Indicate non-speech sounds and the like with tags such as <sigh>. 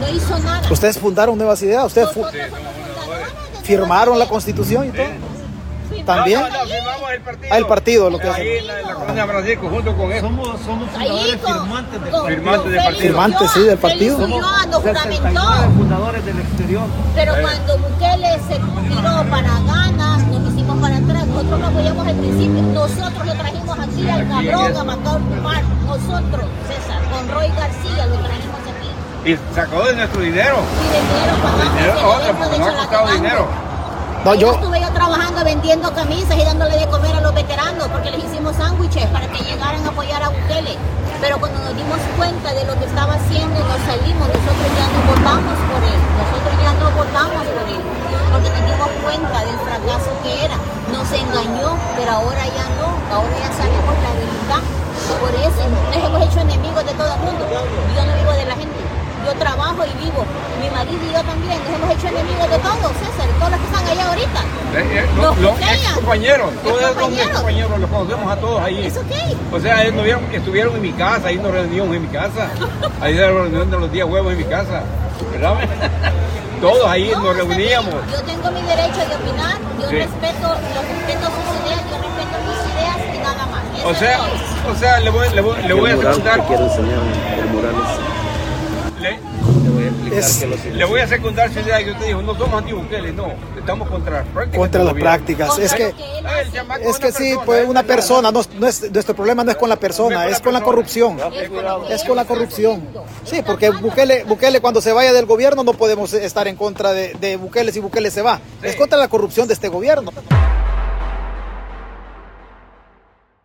No hizo nada. Ustedes fundaron Nuevas Ideas, ustedes fu- somos firmaron la constitución y todo. También. No, no, no, firmamos el partido. Ah, el partido, lo que Ahí hace. en la, en la colonia Francisco, junto con eso. Somos, somos Ahí fundadores con, firmantes del Firmantes partido. Firmantes, sí, del partido. Félix Ulloa nos 69 juramentó. fundadores del exterior. Pero cuando Bukele se tiró para ganas, nos hicimos para atrás. Nosotros lo apoyamos al principio. Nosotros lo trajimos aquí al cabrón, a Macao Mar. Nosotros, César, con Roy García lo trajimos aquí. Y sacó de nuestro dinero. Y de dinero pagamos Dinero otro, porque de no ha costado Chalatenango. dinero. No, yo, estuve yo trabajando vendiendo camisas y dándole de comer a los veteranos porque les hicimos sándwiches para que llegaran a apoyar a Bukele. Pero cuando nos dimos cuenta de lo que estaba haciendo, nos salimos. Nosotros ya no votamos por él. Nosotros ya no votamos por él. Porque nos dimos cuenta del fracaso que era. Nos engañó, pero ahora ya no. Ahora ya sabemos la Yo trabajo y vivo. Mi marido y yo también. Nos hemos hecho enemigos de todos, César. Todos los que están allá ahorita. Eh, eh, Los Los, ex compañeros, todos son compañeros. ex compañeros, los conocemos a todos ahí. Es ok. O sea, ellos no vieron- estuvieron en mi casa, ahí nos reunimos en mi casa. Ahí la reunión de los días huevos en mi casa. ¿Verdad? <laughs> Todos ahí No, nos reuníamos. Yo tengo mi derecho de opinar. Yo Sí. respeto, yo respeto sus ideas, yo respeto mis ideas y nada más. Eso O sea, o sea, le voy, le voy, le voy a el mural secundar. que quiero enseñar, el mural Le, Te voy a explicar Es- que los le voy a secundar su idea que usted dijo, no somos anti-Bukele, no. Estamos contra las prácticas. contra las prácticas. Contra Es que, chamaco es que sí, persona, pues es una persona, no, no es, nuestro problema no es con la persona, es con la corrupción. Es con Es la corrupción. Sí, porque Bukele. Bukele cuando se vaya del gobierno no podemos estar en contra de, de Bukele si Bukele se va. Es contra la corrupción de este gobierno.